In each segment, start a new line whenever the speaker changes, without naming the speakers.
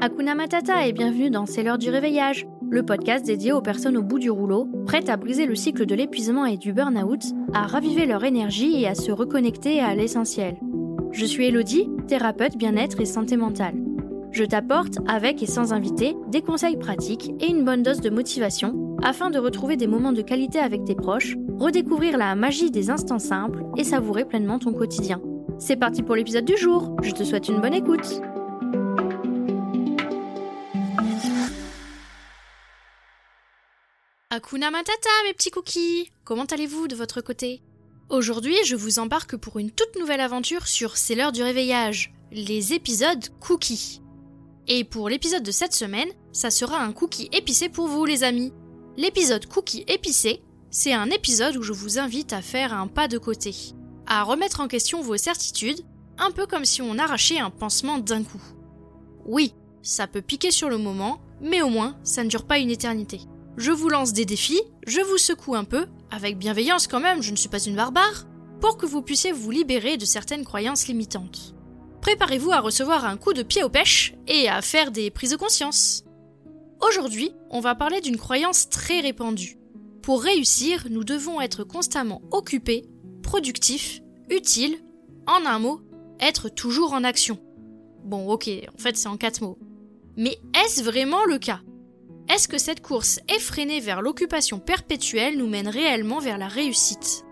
Hakuna Matata et bienvenue dans C'est l'heure du réveillage, le podcast dédié aux personnes au bout du rouleau, prêtes à briser le cycle de l'épuisement et du burn-out, à raviver leur énergie et à se reconnecter à l'essentiel. Je suis Elodie, thérapeute bien-être et santé mentale. Je t'apporte, avec et sans invité, des conseils pratiques et une bonne dose de motivation afin de retrouver des moments de qualité avec tes proches, redécouvrir la magie des instants simples et savourer pleinement ton quotidien. C'est parti pour l'épisode du jour, je te souhaite une bonne écoute. Hakuna Matata, mes petits cookies Comment allez-vous de votre côté? Aujourd'hui, je vous embarque pour une toute nouvelle aventure sur C'est l'heure du réveillage, les épisodes cookies. Et pour l'épisode de cette semaine, ça sera un cookie épicé pour vous, les amis. L'épisode cookie épicé, c'est un épisode où je vous invite à faire un pas de côté, à remettre en question vos certitudes, un peu comme si on arrachait un pansement d'un coup. Oui, ça peut piquer sur le moment, mais au moins, ça ne dure pas une éternité. Je vous lance des défis, je vous secoue un peu, avec bienveillance quand même, je ne suis pas une barbare, pour que vous puissiez vous libérer de certaines croyances limitantes préparez-vous à recevoir un coup de pied aux pêches et à faire des prises de conscience. Aujourd'hui, on va parler d'une croyance très répandue. Pour réussir, nous devons être constamment occupés, productifs, utiles, en un mot, être toujours en action. Bon, ok, en fait c'est en quatre mots. Mais est-ce vraiment le cas? Est-ce que cette course effrénée vers l'occupation perpétuelle nous mène réellement vers la réussite?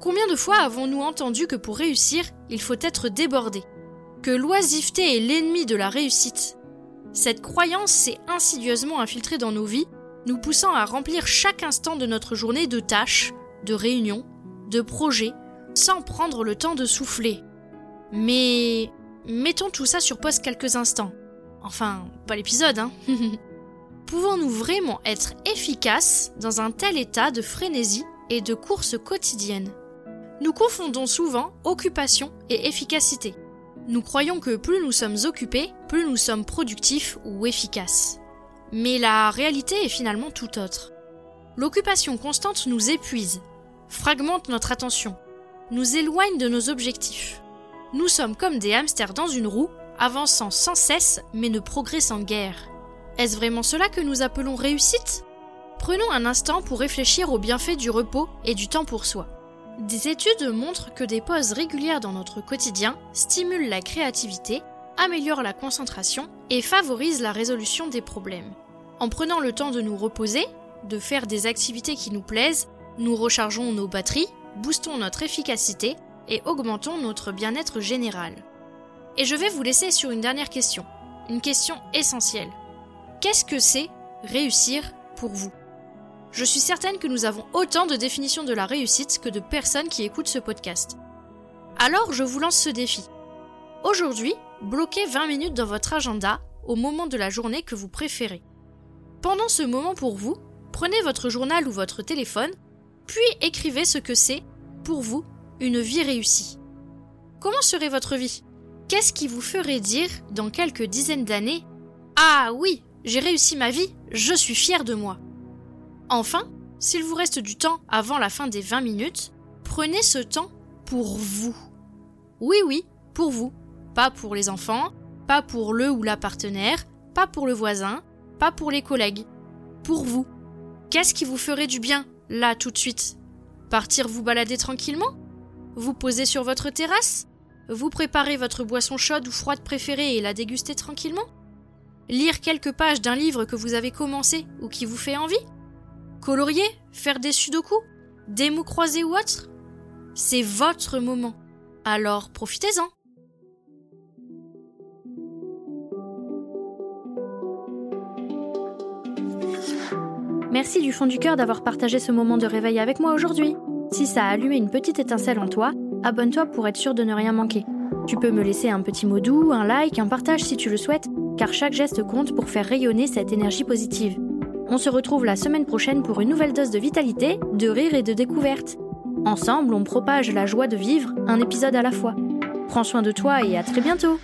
Combien de fois avons-nous entendu que pour réussir, il faut être débordé que l'oisiveté est l'ennemi de la réussite? Cette croyance s'est insidieusement infiltrée dans nos vies, nous poussant à remplir chaque instant de notre journée de tâches, de réunions, de projets, sans prendre le temps de souffler. Mais mettons tout ça sur pause quelques instants. Enfin, pas l'épisode, hein. Pouvons-nous vraiment être efficaces dans un tel état de frénésie et de course quotidienne? Nous confondons souvent occupation et efficacité. Nous croyons que plus nous sommes occupés, plus nous sommes productifs ou efficaces. Mais la réalité est finalement tout autre. L'occupation constante nous épuise, fragmente notre attention, nous éloigne de nos objectifs. Nous sommes comme des hamsters dans une roue, avançant sans cesse mais ne progressant guère. Est-ce vraiment cela que nous appelons réussite? Prenons un instant pour réfléchir aux bienfaits du repos et du temps pour soi. Des études montrent que des pauses régulières dans notre quotidien stimulent la créativité, améliorent la concentration et favorisent la résolution des problèmes. En prenant le temps de nous reposer, de faire des activités qui nous plaisent, nous rechargeons nos batteries, boostons notre efficacité et augmentons notre bien-être général. Et je vais vous laisser sur une dernière question, une question essentielle. Qu'est-ce que c'est réussir pour vous? Je suis certaine que nous avons autant de définitions de la réussite que de personnes qui écoutent ce podcast. Alors je vous lance ce défi. Aujourd'hui, bloquez 20 minutes dans votre agenda au moment de la journée que vous préférez. Pendant ce moment pour vous, prenez votre journal ou votre téléphone, puis écrivez ce que c'est, pour vous, une vie réussie. Comment serait votre vie? Qu'est-ce qui vous ferait dire, dans quelques dizaines d'années, Ah oui, j'ai réussi ma vie, je suis fier de moi Enfin, s'il vous reste du temps avant la fin des 20 minutes, prenez ce temps pour vous. Oui, oui, pour vous. Pas pour les enfants, pas pour le ou la partenaire, pas pour le voisin, pas pour les collègues. Pour vous. Qu'est-ce qui vous ferait du bien, là, tout de suite? Partir vous balader tranquillement? Vous poser sur votre terrasse? Vous préparer votre boisson chaude ou froide préférée et la déguster tranquillement? Lire quelques pages d'un livre que vous avez commencé ou qui vous fait envie? Colorier? Faire des sudoku? Des mots croisés ou autres? C'est votre moment. Alors profitez-en. Merci du fond du cœur d'avoir partagé ce moment de réveil avec moi aujourd'hui. Si ça a allumé une petite étincelle en toi, abonne-toi pour être sûr de ne rien manquer. Tu peux me laisser un petit mot doux, un like, un partage si tu le souhaites, car chaque geste compte pour faire rayonner cette énergie positive. On se retrouve la semaine prochaine pour une nouvelle dose de vitalité, de rire et de découverte. Ensemble, on propage la joie de vivre, un épisode à la fois. Prends soin de toi et à très bientôt